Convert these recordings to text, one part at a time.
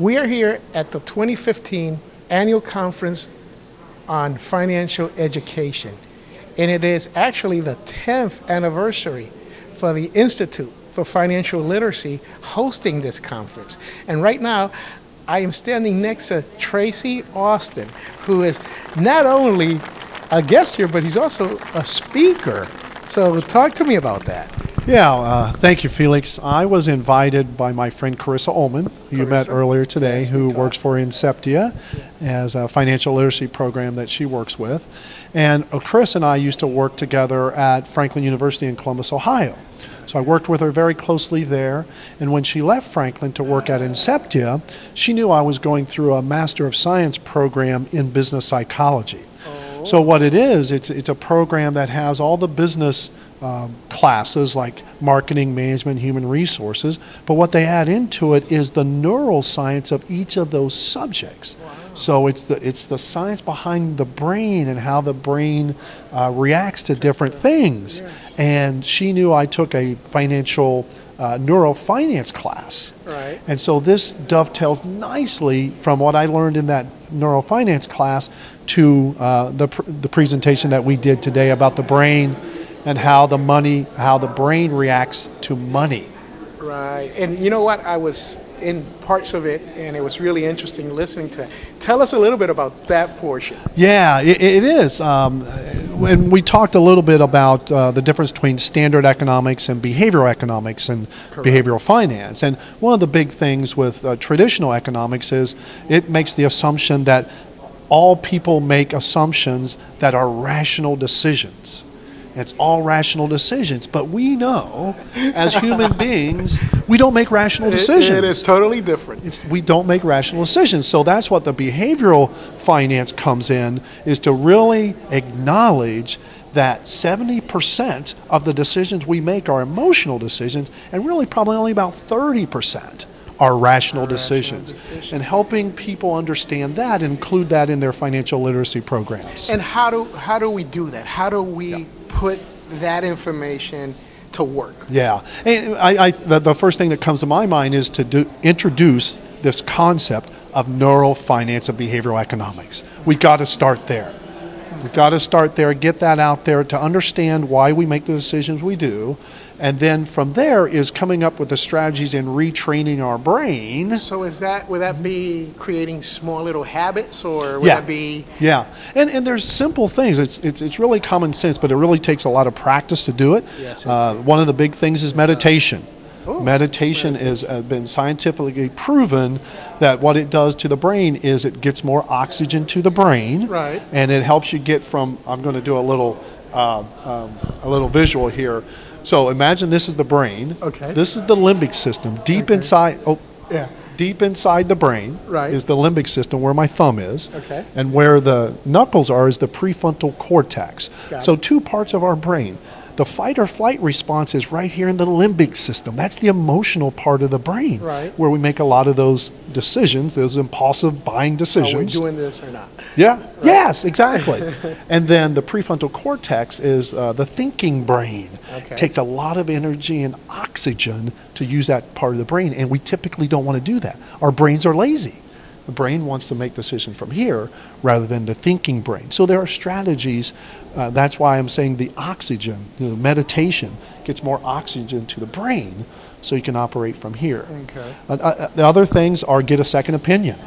We are here at the 2015 annual conference on financial education, and it is actually the 10th anniversary for the Institute for Financial Literacy hosting this conference. And right now, I am standing next to Tracy Austin, who is not only a guest here, but he's also a speaker. So, talk to me about that. Yeah, uh, thank you, Felix. I was invited by my friend Carissa Ullman, who you met earlier today, Yes, who works for Inceptia as a financial literacy program that she works with. And uh, Chris and I used to work together at Franklin University in Columbus, Ohio. So I worked with her very closely there. And when she left Franklin to work at Inceptia, she knew I was going through a Master of Science program in business psychology. So what it is, it's it's a program that has all the business um, classes like marketing, management, human resources. But what they add into it is the neuroscience of each of those subjects. So it's the it's the science behind the brain and how the brain uh, reacts to different things. And she knew I took a financial uh, neurofinance class. Right. And so this dovetails nicely from what I learned in that neurofinance class to uh, the, pr- the presentation that we did today about the brain and how the money, how the brain reacts to money. Right. And you know what? I was in parts of it, and it was really interesting listening to that. Tell us a little bit about that portion. Yeah, it, it is. Um, when we talked a little bit about uh, the difference between standard economics and behavioral economics and behavioral finance, and one of the big things with uh, traditional economics is it makes the assumption that all people make assumptions that are rational decisions. It's all rational decisions, but we know as human beings we don't make rational It- decisions it is totally different. it's, we don't make rational decisions. So that's what the behavioral finance comes in is to really acknowledge that 70% of the decisions we make are emotional decisions and really probably only about 30% are rational decisions. decisions. And helping people understand that and include that in their financial literacy programs. And how do how do we do that? How do we put that information to work? Yeah, and I, I, the, the first thing that comes to my mind is to do, introduce this concept of neurofinance and behavioral economics. We got to start there. We got to start there, get that out there to understand why we make the decisions we do, and then from there is coming up with the strategies and retraining our brain. So is that would that be creating small little habits, or would Yeah. that be Yeah, and and there's simple things. It's it's it's really common sense, but it really takes a lot of practice to do it. Yes, uh, one of the big things is meditation. Ooh, meditation has uh, been scientifically proven that what it does to the brain is it gets more oxygen to the brain, Right. And it helps you get from. I'm going to do a little uh, um, a little visual here. So imagine this is the brain. Okay. This is the limbic system deep Okay. inside. Oh, Yeah. deep inside the brain Right. is the limbic system where my thumb is. Okay. And where the knuckles are is the prefrontal cortex. Got so it. two parts of our brain. The fight or flight response is right here in the limbic system. That's the emotional part of the brain. Right. Where we make a lot of those decisions, those impulsive buying decisions. are we doing this or not? Yeah. Yes, exactly. and then the prefrontal cortex is uh, the thinking brain. Okay. Takes a lot of energy and oxygen to use that part of the brain, and we typically don't want to do that. Our brains are lazy. The brain wants to make decisions from here rather than the thinking brain. So there are strategies. Uh, that's why I'm saying the oxygen, you know, meditation gets more oxygen to the brain, so you can operate from here. Okay. Uh, uh, the other things are get a second opinion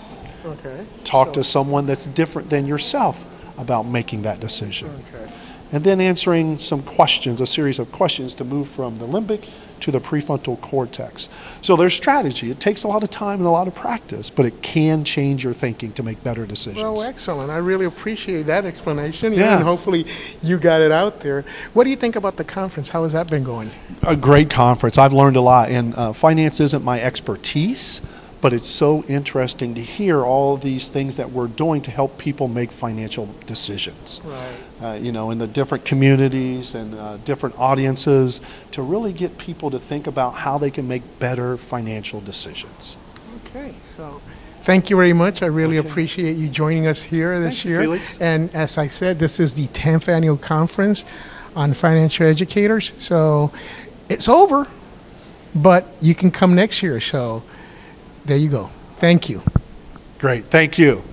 Okay. talk So- to someone that's different than yourself about making that decision. Okay. And then answering some questions, a series of questions to move from the limbic to the prefrontal cortex. So there's strategy. It takes a lot of time and a lot of practice, but it can change your thinking to make better decisions. Well, excellent. I really appreciate that explanation. Yeah. And hopefully you got it out there. What do you think about the conference? How has that been going? a great conference. I've learned a lot, and uh, finance isn't my expertise, but it's so interesting to hear all these things that we're doing to help people make financial decisions. Right. uh, you know, in the different communities and uh, different audiences to really get people to think about how they can make better financial decisions. Okay. So thank you very much. I really Okay. appreciate you joining us here this Thank you, year. Felix. And as I said, this is the 10th annual conference on financial educators. So it's over, but you can come next year. So there you go. Thank you. Great. Thank you.